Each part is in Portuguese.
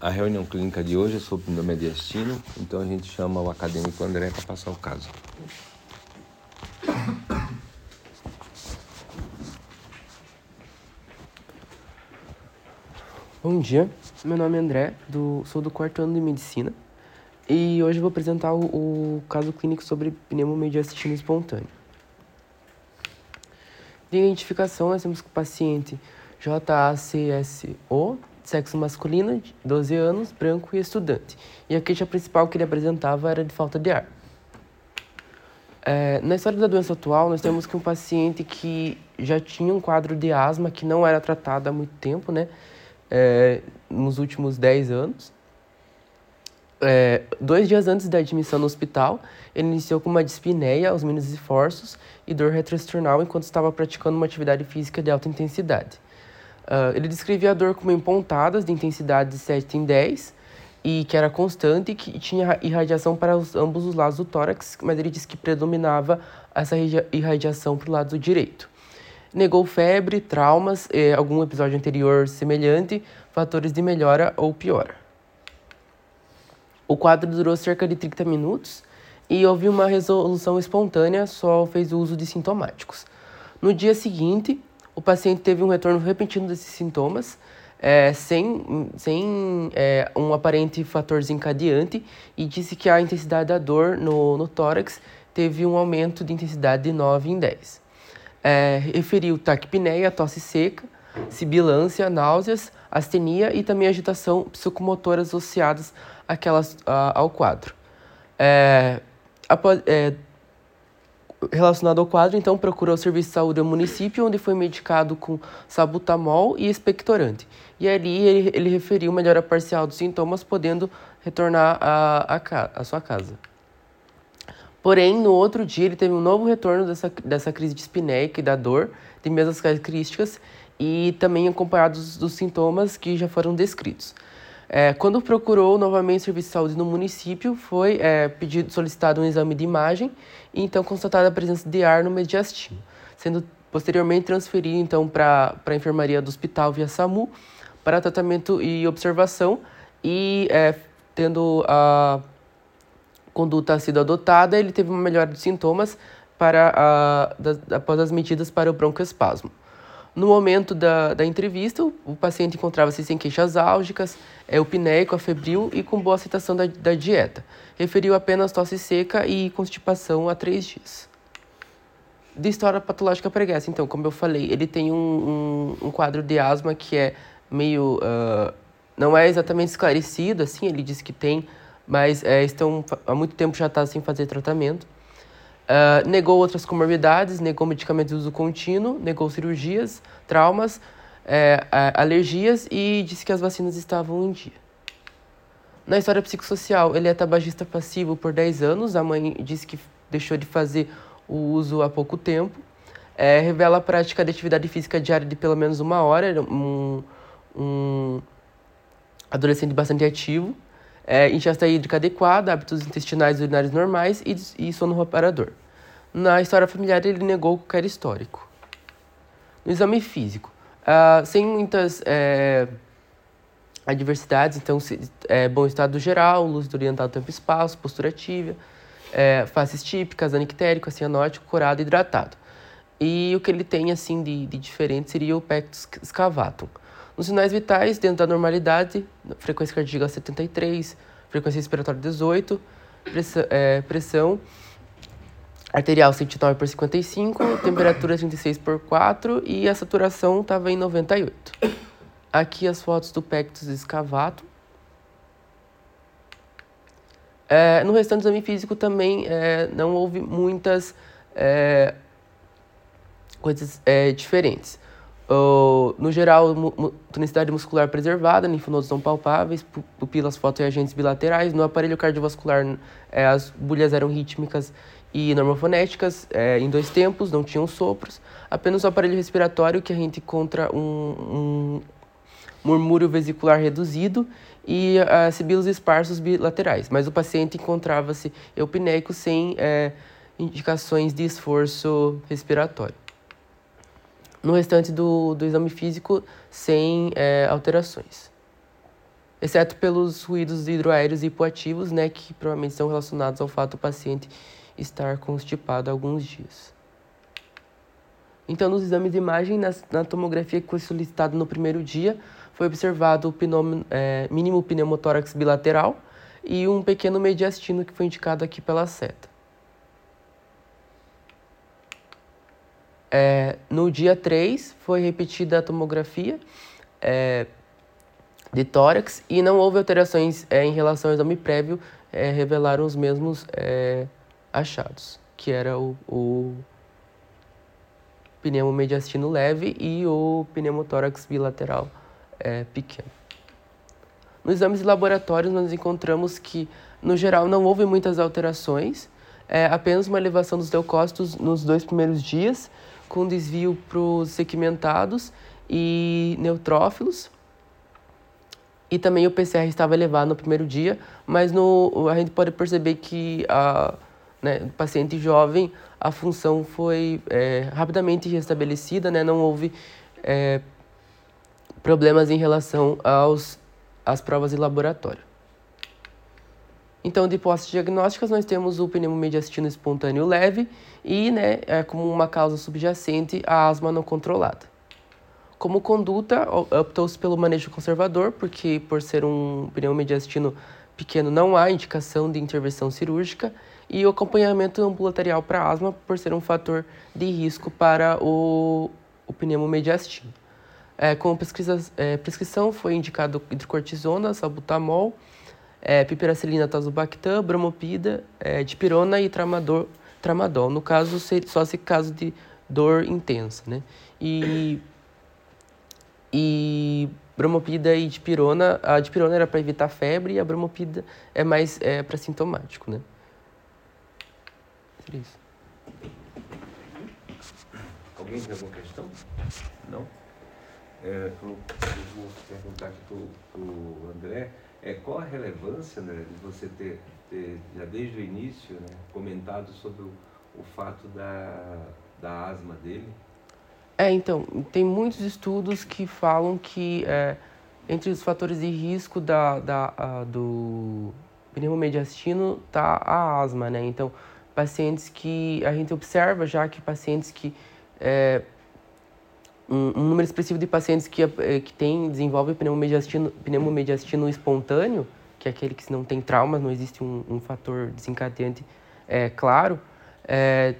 A reunião clínica de hoje é sobre mediastino, então a gente chama o acadêmico André para passar o caso. Bom dia, meu nome é André, do, sou do quarto ano de medicina e hoje vou apresentar o, o caso clínico sobre pneumomediastino espontâneo. De identificação, nós temos o paciente JACSO, sexo masculino, 12 anos, branco e estudante. E a queixa principal que ele apresentava era de falta de ar. É, na história da doença atual, nós temos que um paciente que já tinha um quadro de asma que não era tratado há muito tempo, né? É, nos últimos 10 anos. É, dois dias antes da admissão no hospital, ele iniciou com uma dispneia aos mínimos esforços e dor retroesternal enquanto estava praticando uma atividade física de alta intensidade. Uh, ele descrevia a dor como em pontadas de intensidade de 7 em 10 e que era constante e que tinha irradiação para os, ambos os lados do tórax, mas ele disse que predominava essa irradiação para o lado direito. Negou febre, traumas, eh, algum episódio anterior semelhante, fatores de melhora ou piora. O quadro durou cerca de 30 minutos e houve uma resolução espontânea, só fez uso de sintomáticos. No dia seguinte, o paciente teve um retorno repentino desses sintomas, é, sem, sem é, um aparente fator desencadeante, e disse que a intensidade da dor no, no tórax teve um aumento de intensidade de 9 em 10. É, referiu taquipneia, tosse seca, sibilância, náuseas, astenia e também agitação psicomotora associadas àquelas, a, ao quadro. É, após, é, relacionado ao quadro, então procurou o serviço de saúde do município, onde foi medicado com sabutamol e expectorante. E ali ele, ele referiu melhora parcial dos sintomas, podendo retornar à a, a, a, sua casa. Porém, no outro dia, ele teve um novo retorno dessa, dessa crise de espinéica da dor, de mesmas características, e também acompanhados dos sintomas que já foram descritos. É, quando procurou novamente o serviço de saúde no município, foi é, pedido, solicitado um exame de imagem e então constatada a presença de ar no mediastino, sendo posteriormente transferido então para a enfermaria do hospital via SAMU para tratamento e observação e é, tendo a conduta sido adotada, ele teve uma melhora de sintomas para a, após as medidas para o broncoespasmo. No momento da, da entrevista, o, paciente encontrava-se sem queixas álgicas, é, eupneico, afebril e com boa aceitação da, da dieta. Referiu apenas tosse seca e constipação há três dias. De história patológica pregressa, então, como eu falei, ele tem um, um, um quadro de asma que é meio. Uh, não é exatamente esclarecido, assim, ele diz que tem, mas é, estão, há muito tempo já está sem fazer tratamento. Uh, negou outras comorbidades, negou medicamentos de uso contínuo, negou cirurgias, traumas, é, alergias e disse que as vacinas estavam em dia. Na história psicossocial, ele é tabagista passivo por 10 anos, a mãe disse que deixou de fazer o uso há pouco tempo. É, revela a prática de atividade física diária de pelo menos uma hora, um, um adolescente bastante ativo é, ingesta hídrica adequada, hábitos intestinais e urinários normais e, e sono reparador. Na história familiar, ele negou qualquer histórico. No exame físico, uh, sem muitas é, adversidades, então, se, é, bom estado geral, luz orientada tempo e espaço, postura ativa, é, faces típicas, anictérico, cianótico, curado e hidratado. E o que ele tem, assim, de, de diferente seria o pectus scavatum. Nos sinais vitais, dentro da normalidade, frequência cardíaca 73, frequência respiratória 18, pressão, é, pressão arterial 109 por 55, temperatura 36 por 4 e a saturação estava em 98. Aqui as fotos do pectus escavato. É, no restante do exame físico também é, não houve muitas é, coisas é, diferentes. No geral, tonicidade muscular preservada, linfonodos não palpáveis, pupilas fotoagentes bilaterais. No aparelho cardiovascular, é, as bolhas eram rítmicas e normofonéticas, é, em dois tempos, não tinham sopros. Apenas o aparelho respiratório, que a gente encontra um, um murmúrio vesicular reduzido e uh, sibilos esparsos bilaterais. Mas o paciente encontrava-se eupneico sem é, indicações de esforço respiratório no restante do, do exame físico sem é, alterações. exceto pelos ruídos hidroaéreos hipoativos, né, que provavelmente são relacionados ao fato do paciente estar constipado há alguns dias. Então, nos exames de imagem, na, na tomografia que foi solicitado no primeiro dia, foi observado o pinômeno, é, mínimo pneumotórax bilateral e um pequeno mediastino que foi indicado aqui pela seta. É, no dia 3, foi repetida a tomografia é, de tórax e não houve alterações é, em relação ao exame prévio, é, revelaram os mesmos é, achados, que era o, o pneumomediastino leve e o pneumotórax bilateral é, pequeno. Nos exames de laboratório, nós encontramos que, no geral, não houve muitas alterações, apenas uma elevação dos leucócitos nos dois primeiros dias, com desvio para os segmentados e neutrófilos. E também o PCR estava elevado no primeiro dia, mas no, a gente pode perceber que a né, paciente jovem a função foi é, rapidamente restabelecida, né, não houve é, problemas em relação aos, às provas de laboratório. Então, de hipóteses diagnósticas, nós temos o pneumomediastino espontâneo leve e, né, é, como uma causa subjacente, a asma não controlada. Como conduta, optou-se pelo manejo conservador, porque por ser um pneumomediastino pequeno não há indicação de intervenção cirúrgica, e o acompanhamento ambulatorial para asma, por ser um fator de risco para o, o pneumomediastino. É, como prescrição, é, prescrição foi indicado hidrocortisona, salbutamol, é, piperacilina, tazobactam, bromopida, é, dipirona e tramador, tramadol. No caso, só se caso de dor intensa, né? E, e bromopida e dipirona, a dipirona era para evitar febre e a bromopida é mais é, para sintomático, né? Seria isso. Alguém tem alguma questão? Não? É, eu, eu vou perguntar aqui para o André, é, qual a relevância né, de você ter, ter, já desde o início, né, comentado sobre o, o fato da, da asma dele? É, então, tem muitos estudos que falam que é, entre os fatores de risco da, da, a, do pneumomediastino está a asma, né? Então, pacientes que a gente observa já que pacientes que é, um, um, número expressivo de pacientes que, é, que tem, desenvolve pneumomediastino, pneumomediastino espontâneo, que é aquele que não tem traumas, não existe um, um fator desencadeante é, claro, é,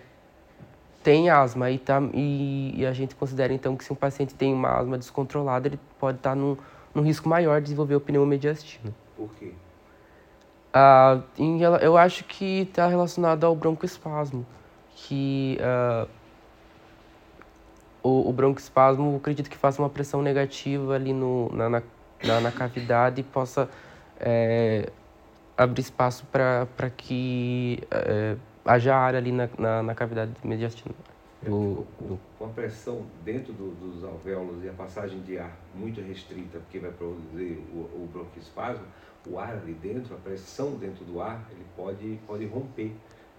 tem asma e, tá, e, e, a gente considera então que se um paciente tem uma asma descontrolada, ele pode estar num, num risco maior de desenvolver o pneumomediastino. Por quê? Uh, em, eu acho que está relacionado ao broncoespasmo, que uh, o, o broncoespasmo, acredito que faça uma pressão negativa ali no, na, na, na, na cavidade e possa é, abrir espaço para que é, haja ar ali na, na, na cavidade mediastina. Do, do... Com a pressão dentro do, dos alvéolos e a passagem de ar muito restrita, porque vai produzir o, o broncoespasmo, o ar ali dentro, a pressão dentro do ar, ele pode, pode romper.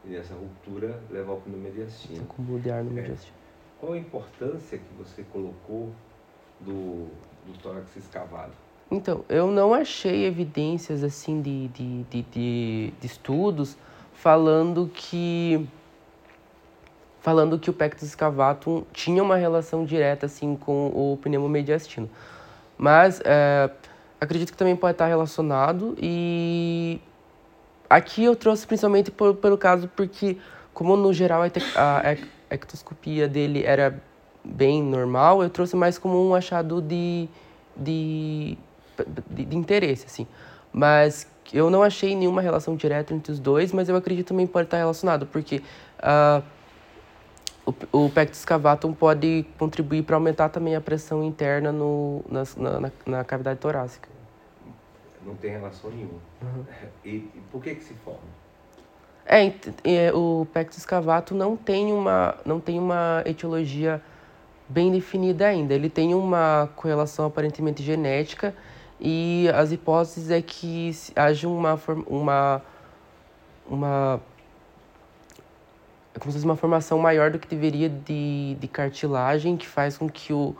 E nessa ruptura levar ao pneumodiastino. Acúmulo de ar no é. Qual a importância que você colocou do, do tórax escavado? Então, eu não achei evidências assim de, de, de, de, de estudos falando que falando que o pectus escavatum tinha uma relação direta assim com o pneumomediastino. Mas é, acredito que também pode estar relacionado e aqui eu trouxe principalmente por, pelo caso porque como no geral a ectoscopia dele era bem normal, eu trouxe mais como um achado de, de, de, de interesse, assim. Mas eu não achei nenhuma relação direta entre os dois, mas eu acredito também pode estar relacionado, porque uh, o, o pectus cavatum pode contribuir para aumentar também a pressão interna no, na, na, na cavidade torácica não tem relação nenhuma. Uhum. E, e, por que que se forma? É, é, o Pectus escavato não tem uma não tem uma etiologia bem definida ainda. Ele tem uma correlação aparentemente genética e as hipóteses é que haja uma uma uma é como se fosse uma formação maior do que deveria de, de cartilagem que faz com que o,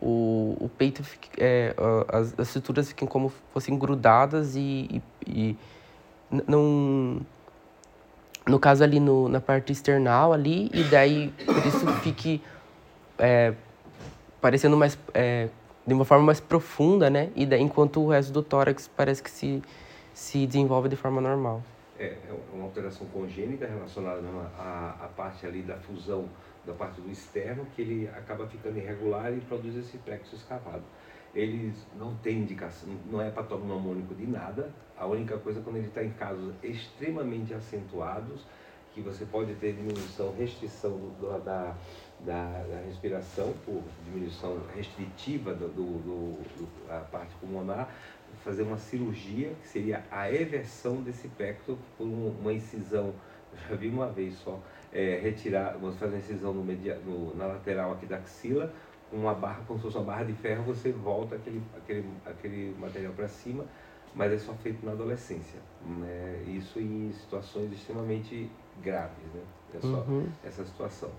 o, o peito, fique, é, as, as estruturas fiquem como fossem grudadas e, e, e não no caso ali no, na parte external ali, e daí por isso fique é, parecendo mais, é, de uma forma mais profunda, né? E daí, enquanto o resto do tórax parece que se, se desenvolve de forma normal. É, é uma alteração congênita relacionada à, à parte ali da fusão da parte do externo, que ele acaba ficando irregular e produz esse plexo escavado. Eles não têm indicação, não é patognomônico de nada, a única coisa é quando ele está em casos extremamente acentuados, que você pode ter diminuição, restrição do, da, da, da, respiração, por diminuição restritiva do, do, do, da parte pulmonar, fazer uma cirurgia, que seria a eversão desse pecto por uma incisão, já vi uma vez só, é, retirar, vamos fazer uma incisão no media, no, na lateral aqui da axila, uma barra, como se fosse uma barra de ferro, você volta aquele, aquele, aquele material para cima, mas é só feito na adolescência. Né? Isso em situações extremamente graves, né? É só uhum. essa situação.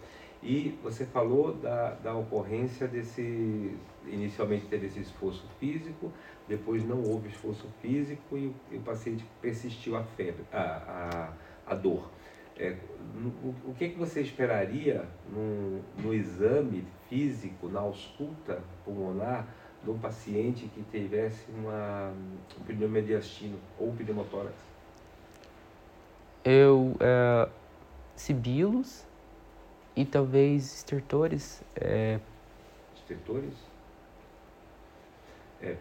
E você falou da, da ocorrência desse. Inicialmente teve esse esforço físico, depois não houve esforço físico e, e o paciente persistiu a febre, a, a, a dor. É, o, o que, que você esperaria no, no exame físico, na ausculta pulmonar, de um paciente que tivesse uma, um pneumodiastino ou um pneumotórax? Eu, é, sibilos e talvez estertores. É... Estertores? É.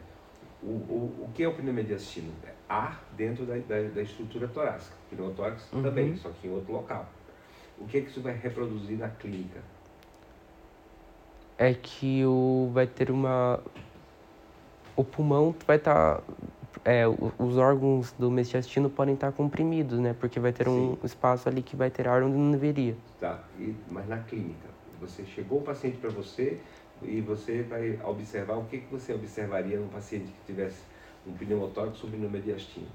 O, o, o que é o pneumodiastino? Ar dentro da, da, da estrutura torácica. Pneumotórax uhum. também, só que em outro local. O que é que isso vai reproduzir na clínica? É que o, vai ter uma. O pulmão vai estar. Tá, é, os órgãos do mediastino podem estar tá comprimidos, né? Porque vai ter Sim. um espaço ali que vai ter ar onde não deveria. Tá, e, mas na clínica, você chegou o paciente para você e você vai observar o que, que você observaria num paciente que tivesse um pneumotórax ou pneumodiastino?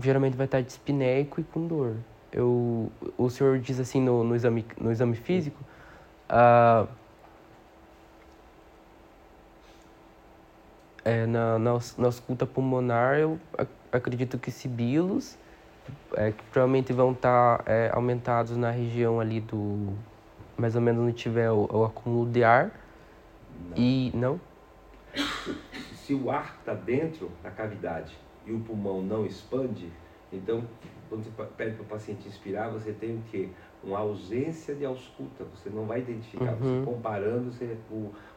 Geralmente vai estar dispneico e com dor. Eu, o senhor diz assim no, no, exame, no exame físico, uh, é, na, na, na ausculta pulmonar eu acredito que sibilos, é, que provavelmente vão estar é, aumentados na região ali do, mais ou menos onde tiver o, o acúmulo de ar. Não. E, não? se o ar está dentro da cavidade e o pulmão não expande, então quando você pede para o paciente inspirar, você tem o quê? Uma ausência de ausculta, você não vai identificar, uhum. você comparando, você,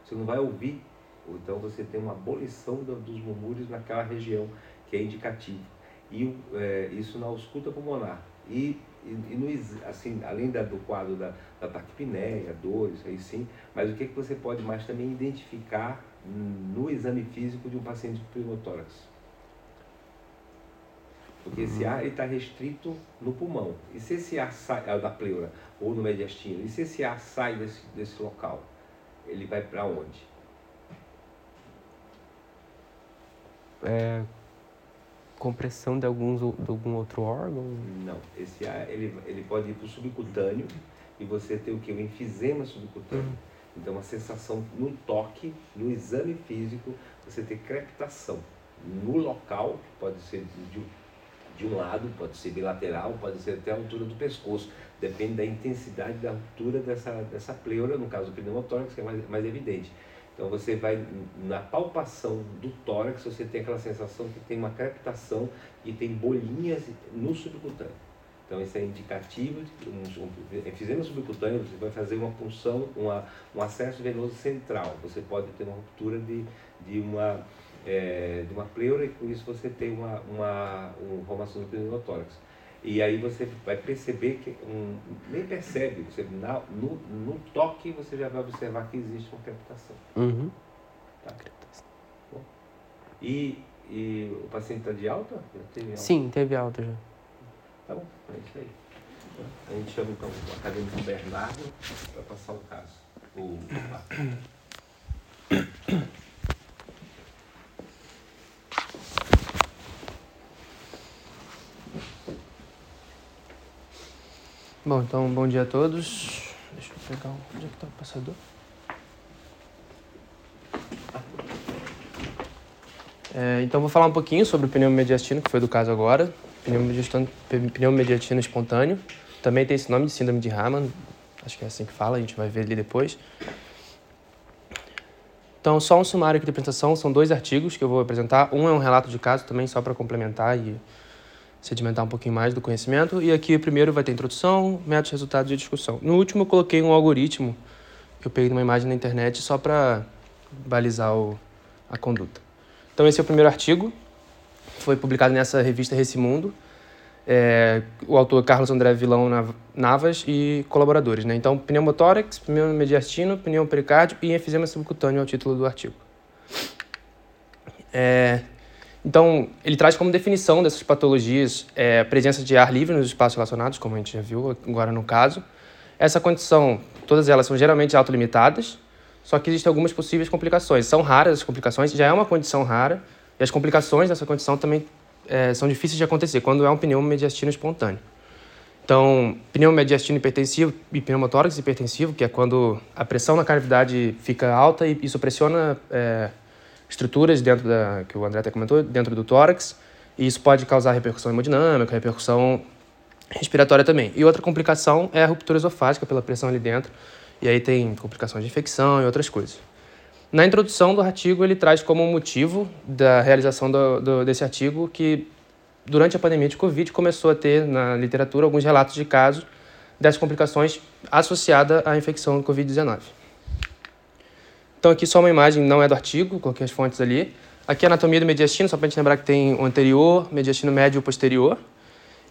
você não vai ouvir, então você tem uma abolição dos murmúrios naquela região que é indicativo. E é, isso na ausculta pulmonar. E, e, e no, assim, além da, do quadro da, da taquipneia, dores, aí sim, mas o que, que você pode mais também identificar no exame físico de um paciente com pneumotórax. Porque esse ar está restrito no pulmão. E se esse ar sai, é da pleura, ou no mediastino, e se esse ar sai desse, desse local, ele vai para onde? É, compressão de, alguns, de algum outro órgão? Não, esse ar ele, ele pode ir para o subcutâneo e você tem o que? O enfisema subcutâneo. Uhum. Então, a sensação no toque, no exame físico, você tem crepitação. No local, pode ser de, de um lado, pode ser bilateral, pode ser até a altura do pescoço. Depende da intensidade da altura dessa, dessa pleura, no caso do pneumotórax, que é mais, mais evidente. Então você vai na palpação do tórax, você tem aquela sensação que tem uma crepitação e tem bolinhas no subcutâneo. Então, isso é indicativo de um, um enfisema subcutâneo, você vai fazer uma punção, uma, um acesso venoso central. Você pode ter uma ruptura de, de, uma, é, de uma pleura e com isso você tem uma, uma, uma formação do pneumotórax. E aí você vai perceber que, um, nem percebe, você, na, no, no toque você já vai observar que existe uma crepitação. Uhum. Tá? Bom. E, e o paciente está de alta? Teve alta? Sim, teve alta já. Tá bom, é isso aí. A gente chama então o acadêmico Bernardo para passar o caso. O... Bom, então bom dia a todos. Deixa eu pegar um... onde é que tá o passador. É, então vou falar um pouquinho sobre o pneu mediastino, que foi do caso agora. Pneu mediastino, pneu mediastino espontâneo. Também tem esse nome de síndrome de Raman. Acho que é assim que fala, a gente vai ver ali depois. Então, só um sumário aqui de apresentação, são dois artigos que eu vou apresentar. Um é um relato de caso também, só para complementar e sedimentar um pouquinho mais do conhecimento. E aqui, primeiro vai ter introdução, métodos, resultados e discussão. No último, eu coloquei um algoritmo que eu peguei numa imagem na internet só para balizar o, a conduta. Então, esse é o primeiro artigo. Foi publicado nessa revista Recimundo. É, o autor Carlos André Vilão Navas e colaboradores. Né? Então, pneumotórax, pneumomediastino, pneumopericárdio e enfisema subcutâneo é o título do artigo. É, então, ele traz como definição dessas patologias é, a presença de ar livre nos espaços relacionados, como a gente já viu agora no caso. Essa condição, todas elas são geralmente autolimitadas, só que existem algumas possíveis complicações. São raras as complicações, já é uma condição rara, e as complicações dessa condição também é, são difíceis de acontecer quando é um pneumomediastino espontâneo. Então, pneumomediastino hipertensivo e pneumotórax hipertensivo, que é quando a pressão na cavidade fica alta e isso pressiona é, estruturas dentro da que o André até comentou, dentro do tórax, e isso pode causar repercussão hemodinâmica, repercussão respiratória também. E outra complicação é a ruptura esofágica pela pressão ali dentro, e aí tem complicações de infecção e outras coisas. Na introdução do artigo, ele traz como motivo da realização do, do, desse artigo que, durante a pandemia de Covid, começou a ter na literatura alguns relatos de casos dessas complicações associadas à infecção do Covid-19. Então aqui só uma imagem, não é do artigo, coloquei as fontes ali. Aqui a anatomia do mediastino, só para a gente lembrar que tem o anterior, mediastino médio e posterior.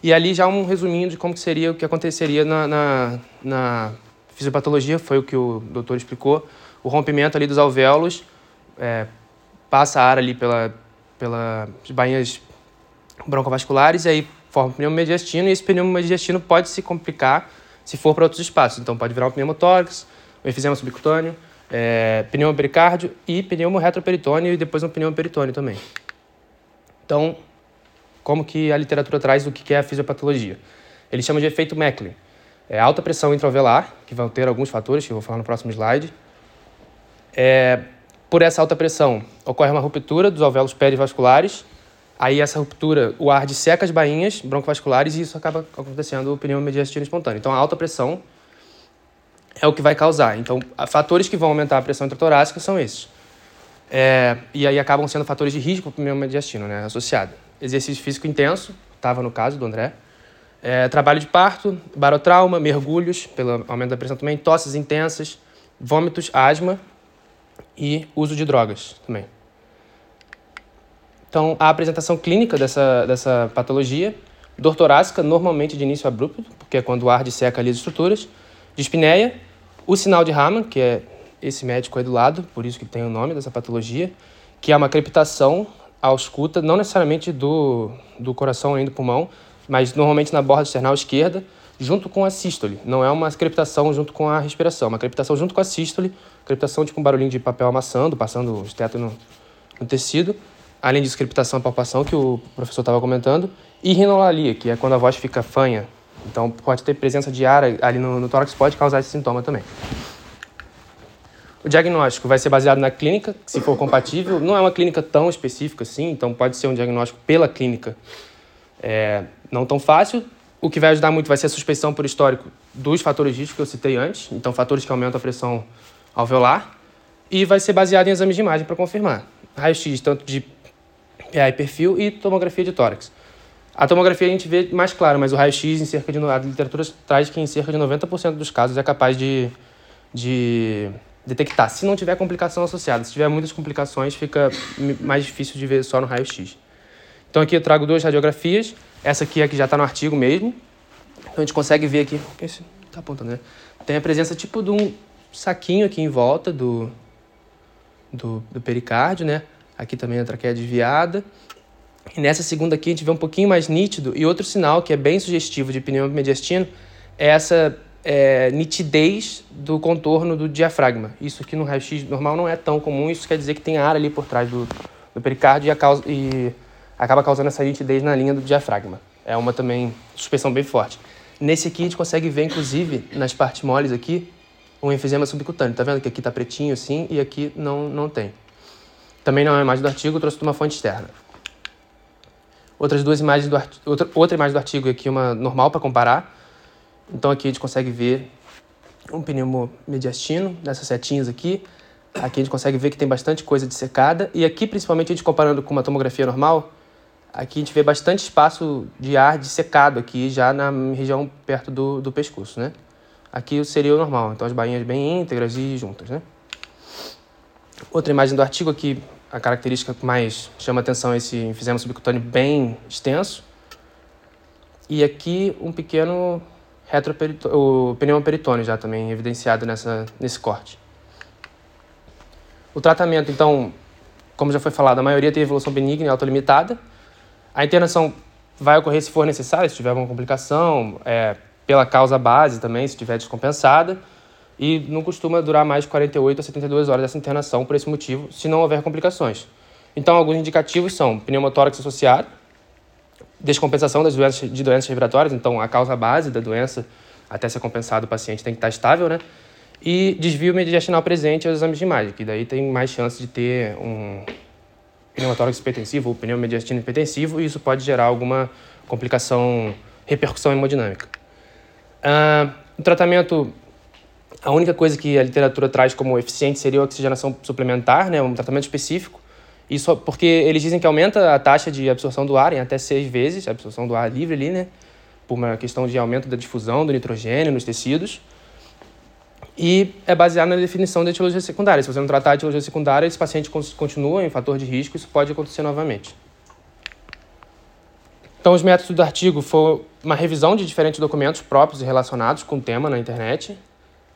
E ali já um resuminho de como que seria o que aconteceria na, na, na fisiopatologia, foi o que o doutor explicou. O rompimento ali dos alvéolos é, passa ar ali pela, pelas bainhas broncovasculares e aí forma o pneumomediastino e esse pneumomediastino pode se complicar se for para outros espaços. Então pode virar um pneumotórax, um efizema subcutâneo, é, pneumopericárdio e pneumoretroperitônio e depois um pneumoperitônio também. Então, como que a literatura traz o que é a fisiopatologia? Ele chama de efeito Mecklin. É alta pressão intraovelar, que vão ter alguns fatores, que eu vou falar no próximo slide. É, por essa alta pressão, ocorre uma ruptura dos alvéolos perivasculares. Aí, essa ruptura, o ar disseca as bainhas broncovasculares e isso acaba acontecendo o pneumomediastino espontâneo. Então, a alta pressão é o que vai causar. Então, fatores que vão aumentar a pressão intratorácica são esses. É, e aí acabam sendo fatores de risco para o pneumomediastino, né, associado. Exercício físico intenso, estava no caso do André. É, trabalho de parto, barotrauma, mergulhos, pelo aumento da pressão também, tosses intensas, vômitos, asma e uso de drogas também. Então, a apresentação clínica dessa, dessa patologia, dor torácica, normalmente de início abrupto, porque é quando o ar disseca ali as estruturas, dispneia, o sinal de Raman, que é esse médico aí do lado, por isso que tem o nome dessa patologia, que é uma crepitação ausculta, não necessariamente do, do coração nem do pulmão, mas normalmente na borda external esquerda, junto com a sístole. Não é uma crepitação junto com a respiração, é uma crepitação junto com a sístole, crepitação tipo um barulhinho de papel amassando, passando o esteto no, no tecido. Além disso, crepitação e palpação, que o professor estava comentando. E rinolalia, que é quando a voz fica fanha, então, pode ter presença de ar ali no, no tórax, pode causar esse sintoma também. O diagnóstico vai ser baseado na clínica, se for compatível. Não é uma clínica tão específica assim, então pode ser um diagnóstico pela clínica é, não tão fácil. O que vai ajudar muito vai ser a suspeição por histórico dos fatores de risco que eu citei antes, então fatores que aumentam a pressão alveolar. E vai ser baseado em exames de imagem para confirmar. Raio-X, tanto de PA e perfil, e tomografia de tórax. A tomografia a gente vê mais claro, mas o raio-x, em cerca de. A literatura traz que em cerca de 90% dos casos é capaz de, de detectar. Se não tiver complicação associada, se tiver muitas complicações, fica mais difícil de ver só no raio-x. Então aqui eu trago duas radiografias. Essa aqui é que já está no artigo mesmo. Então a gente consegue ver aqui. Esse tá apontando, né? Tem a presença tipo de um saquinho aqui em volta do, do, do pericárdio, né? Aqui também a traqueia desviada. E nessa segunda aqui a gente vê um pouquinho mais nítido. E outro sinal que é bem sugestivo de pneumo mediastino é essa é, nitidez do contorno do diafragma. Isso aqui no raio-x normal não é tão comum. Isso quer dizer que tem ar ali por trás do, do pericárdio e, causa, e acaba causando essa nitidez na linha do diafragma. É uma também suspensão bem forte. Nesse aqui a gente consegue ver, inclusive, nas partes moles aqui, um enfisema subcutâneo. Tá vendo que aqui tá pretinho assim e aqui não, não tem. também não é imagem do artigo, trouxe de uma fonte externa. Outras duas imagens do outra, outra imagem do artigo aqui, uma normal para comparar. Então aqui a gente consegue ver um pneumo mediastino, nessas setinhas aqui. Aqui a gente consegue ver que tem bastante coisa dissecada. E aqui, principalmente, a gente comparando com uma tomografia normal, aqui a gente vê bastante espaço de ar dissecado aqui, já na região perto do, do pescoço, né? Aqui seria o normal, então as bainhas bem íntegras e juntas, né? Outra imagem do artigo aqui, a característica que mais chama atenção é esse enfisema subcutâneo bem extenso. E aqui um pequeno o pneumo peritônio já também evidenciado nessa, nesse corte. O tratamento, então, como já foi falado, a maioria tem evolução benigna e autolimitada. A internação vai ocorrer se for necessário, se tiver alguma complicação, é, pela causa base também, se estiver descompensada. E não costuma durar mais de 48 a 72 horas essa internação por esse motivo, se não houver complicações. Então, alguns indicativos são pneumotórax associado, descompensação das doenças, de doenças respiratórias, então a causa base da doença, até ser compensado, o paciente tem que estar estável, né? E desvio mediastinal presente aos exames de imagem, que daí tem mais chance de ter um pneumotórax hipertensivo ou pneu mediastino hipertensivo, e isso pode gerar alguma complicação, repercussão hemodinâmica. Ah, o tratamento, a única coisa que a literatura traz como eficiente seria a oxigenação suplementar, né, um tratamento específico, isso porque eles dizem que aumenta a taxa de absorção do ar em até seis vezes, a absorção do ar livre ali, né? Por uma questão de aumento da difusão do nitrogênio nos tecidos. E é baseado na definição da etiologia secundária. Se você não tratar a etiologia secundária, esse paciente continua em fator de risco isso pode acontecer novamente. Então, os métodos do artigo foram uma revisão de diferentes documentos próprios e relacionados com o tema na internet,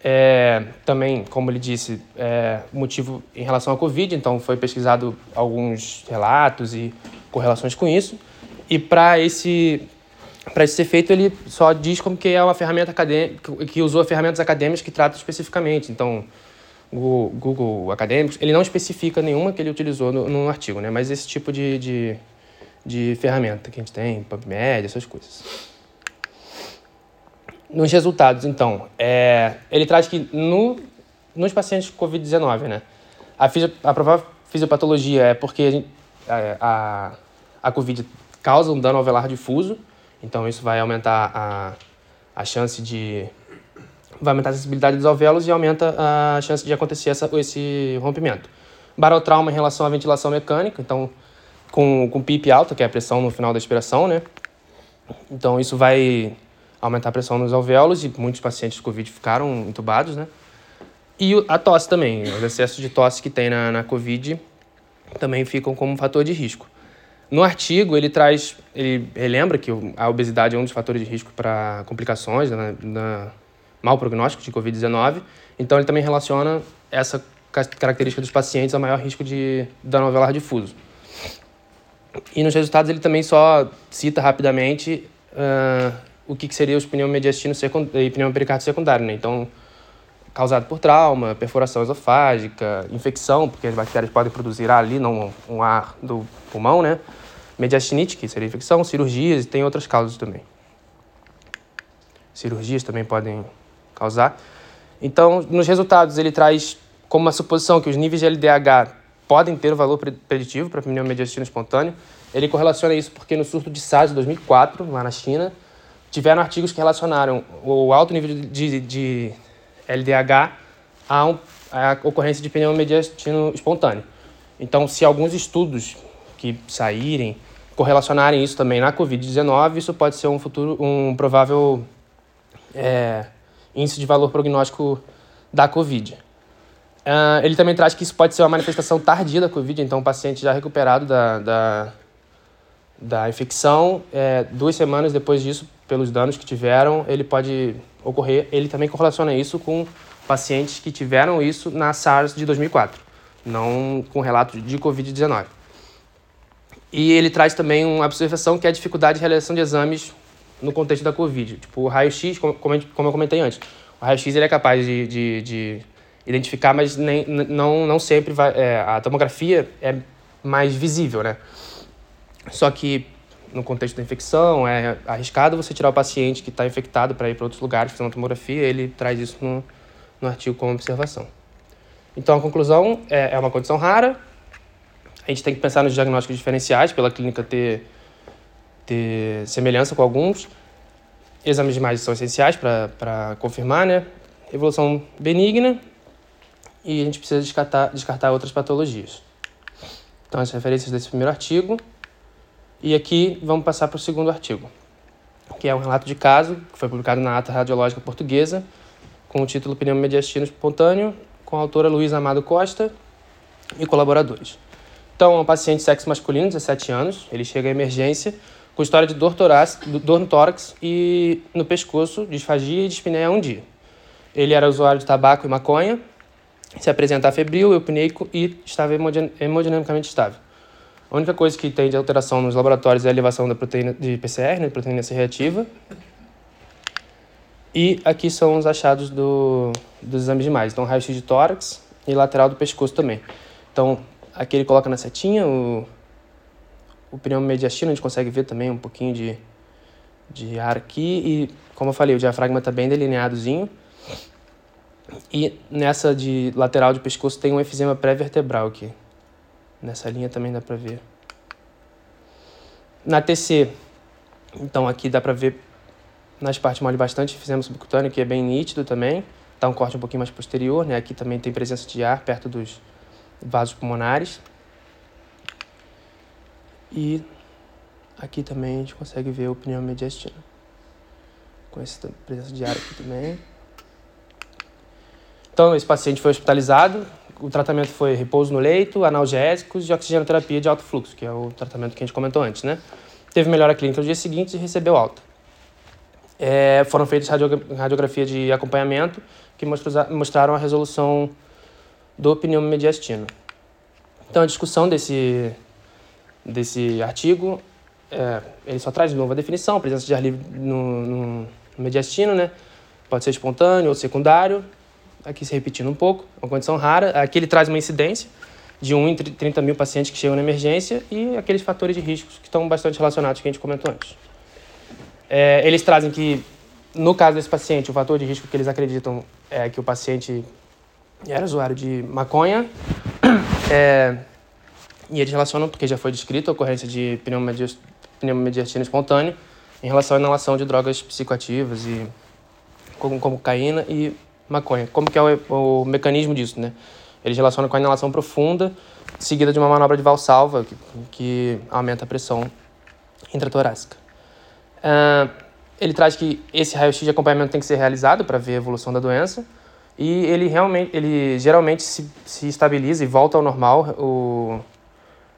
é, também, como ele disse, é, motivo em relação à Covid, então foi pesquisado alguns relatos e correlações com isso. E para esse para esse efeito ele só diz como que é uma ferramenta acadêmica que usou ferramentas acadêmicas que tratam especificamente. Então, o Google Acadêmicos, ele não especifica nenhuma que ele utilizou no, no artigo, né? Mas esse tipo de, de, de ferramenta que a gente tem, PubMed, essas coisas. Nos resultados, então, é, ele traz que no, nos pacientes com Covid-19, né, a, fisio, a provável fisiopatologia é porque a, a, a Covid causa um dano alveolar difuso, então isso vai aumentar a, a chance de. vai aumentar a sensibilidade dos alvéolos e aumenta a chance de acontecer essa, esse rompimento. Barotrauma em relação à ventilação mecânica, então com, com PIP alta, que é a pressão no final da expiração, né? Então isso vai aumentar a pressão nos alvéolos e muitos pacientes de Covid ficaram entubados, né? E a tosse também, os excessos de tosse que tem na, na Covid também ficam como um fator de risco. No artigo, ele traz, ele relembra que a obesidade é um dos fatores de risco para complicações, na, na mau prognóstico de Covid-19. Então, ele também relaciona essa característica dos pacientes a maior risco de dano alveolar difuso. E nos resultados, ele também só cita rapidamente uh, o que, que seria os pneumomediastino e pneumopericárdio secundário, né? Então, causado por trauma, perfuração esofágica, infecção, porque as bactérias podem produzir ali, não um ar do pulmão, né? Mediastinite, que seria infecção, cirurgias e tem outras causas também. Cirurgias também podem causar. Então, nos resultados, ele traz como uma suposição que os níveis de LDH podem ter o valor preditivo para pneumomediastino espontâneo. Ele correlaciona isso porque no surto de SARS de 2004, lá na China, tiveram artigos que relacionaram o alto nível de, de LDH a, um, a ocorrência de pneumo mediastino espontâneo. Então, se alguns estudos que saírem correlacionarem isso também na Covid-19, isso pode ser um futuro, um provável é, índice de valor prognóstico da Covid. Uh, ele também traz que isso pode ser uma manifestação tardia da Covid, então o paciente já recuperado da, da, da infecção, é, duas semanas depois disso, pelos danos que tiveram, ele pode ocorrer. Ele também correlaciona isso com pacientes que tiveram isso na SARS de 2004, não com relato de Covid-19. E ele traz também uma observação que é a dificuldade de realização de exames no contexto da Covid. Tipo, o raio-X, como, como eu comentei antes, o raio-X ele é capaz de, de, de, identificar, mas nem, não, não sempre vai. É, a tomografia é mais visível, né? Só que no contexto da infecção, é arriscado você tirar o paciente que está infectado para ir para outros lugares fazer uma tomografia, ele traz isso no, no artigo como observação. Então, a conclusão é, é uma condição rara, gente tem que pensar nos diagnósticos diferenciais, pela clínica ter, ter semelhança com alguns. Exames de imagem são essenciais para confirmar, né? Evolução benigna e a gente precisa descartar, descartar outras patologias. Então, as referências desse primeiro artigo. E aqui vamos passar para o segundo artigo, que é um relato de caso que foi publicado na Ata Radiológica Portuguesa, com o título Pneumomediastino Espontâneo, com a autora Luiz Amado Costa e colaboradores. Então, é um paciente sexo masculino, 17 anos, ele chega à emergência com história de dor, torácica, dor no tórax e no pescoço, disfagia e dispneia há um dia. Ele era usuário de tabaco e maconha, se apresenta febril, eupneico e estava hemodinamicamente estável. A única coisa que tem de alteração nos laboratórios é a elevação da proteína de PCR, né, proteína C reativa. E aqui são os achados do, dos exames de mais. Então, raio-x de tórax e lateral do pescoço também. Então, aqui ele coloca na setinha o, o pneu mediastino, a gente consegue ver também um pouquinho de, de ar aqui. E, como eu falei, o diafragma está bem delineadozinho. E nessa de lateral de pescoço tem um efizema pré-vertebral aqui. Nessa linha também dá para ver. Na TC, então aqui dá para ver nas partes mole bastante efizema subcutâneo, que é bem nítido também. Tá um corte um pouquinho mais posterior, né? Aqui também tem presença de ar perto dos vasos pulmonares. E aqui também a gente consegue ver o pneu mediastino. Com essa presença de ar aqui também. Então, esse paciente foi hospitalizado, o tratamento foi repouso no leito, analgésicos e oxigenoterapia de alto fluxo, que é o tratamento que a gente comentou antes, né? Teve melhora clínica no dia seguinte e recebeu alta. É, foram feitas radiografia de acompanhamento que mostraram a resolução do pneumo mediastino. Então, a discussão desse, desse artigo, é, ele só traz de novo a definição, presença de ar livre no, no mediastino, né? Pode ser espontâneo ou secundário, aqui se repetindo um pouco, uma condição rara. Aqui ele traz uma incidência de 1 em 30 mil pacientes que chegam na emergência e aqueles fatores de riscos que estão bastante relacionados que a gente comentou antes. É, eles trazem que, no caso desse paciente, o fator de risco que eles acreditam é que o paciente era usuário de maconha. É, e eles relacionam, porque já foi descrito a ocorrência de pneumomediastino espontâneo em relação à inalação de drogas psicoativas e como cocaína e maconha. Como que é o, o mecanismo disso, né? Eles relacionam com a inalação profunda, seguida de uma manobra de valsalva, que, que aumenta a pressão intratorácica. Uh, ele traz que esse raio-x de acompanhamento tem que ser realizado para ver a evolução da doença e ele realmente, ele geralmente se, se estabiliza e volta ao normal o,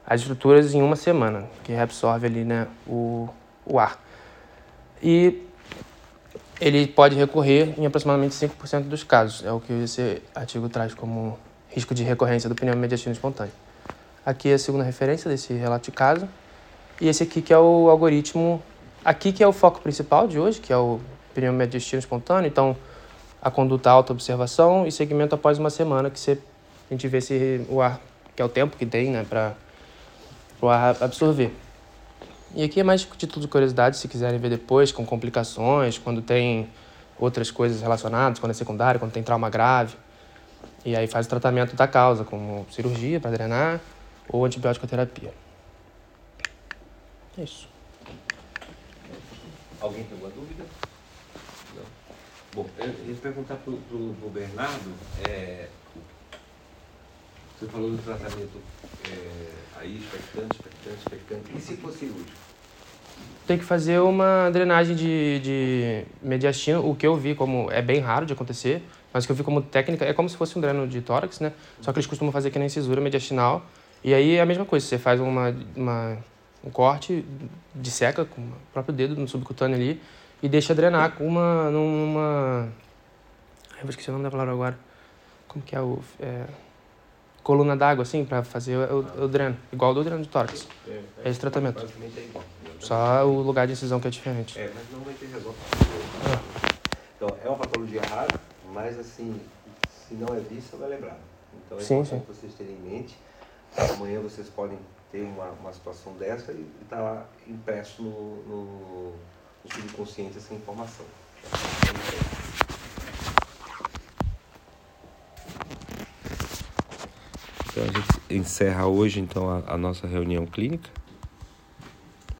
as estruturas em uma semana, que reabsorve ali, né, o, o ar. E ele pode recorrer em aproximadamente 5% dos casos. É o que esse artigo traz como risco de recorrência do pneu mediastino espontâneo. Aqui é a segunda referência desse relato de caso. E esse aqui que é o algoritmo, aqui que é o foco principal de hoje, que é o pneu mediastino espontâneo. Então, a conduta auto-observação e segmento após uma semana, que você, a gente vê se o ar, que é o tempo que tem, né, para o ar absorver. E aqui é mais título de curiosidade, se quiserem ver depois, com complicações, quando tem outras coisas relacionadas, quando é secundário, quando tem trauma grave. E aí faz o tratamento da causa, como cirurgia para drenar ou antibiótico terapia. É isso. Alguém tem alguma dúvida? Não. Bom, eu ia perguntar para o Bernardo, é, você falou do tratamento é, aí, expectante, expectante, expectante. E se for cirúrgico? Tem que fazer uma drenagem de, de mediastino, o que eu vi como é bem raro de acontecer, mas o que eu vi como técnica é como se fosse um dreno de tórax, né? Só que eles costumam fazer aqui na incisura mediastinal. E aí é a mesma coisa, você faz uma, uma um corte seca com o próprio dedo no subcutâneo ali e deixa drenar com uma numa eu vou o nome da palavra agora. Como que é o é, coluna d'água, assim, para fazer o, o, dreno. Igual do dreno de tórax. É, é esse tratamento. Basicamente é igual. Só o lugar de incisão que é diferente. É, mas normalmente resolve. Então, é uma patologia rara, mas assim, se não é vista, vai lembrar. Então é sim, importante sim. vocês terem em mente. Amanhã vocês podem ter uma, uma situação dessa e estar tá lá impresso no, no, no subconsciente essa informação. Então a gente encerra hoje então a, a nossa reunião clínica.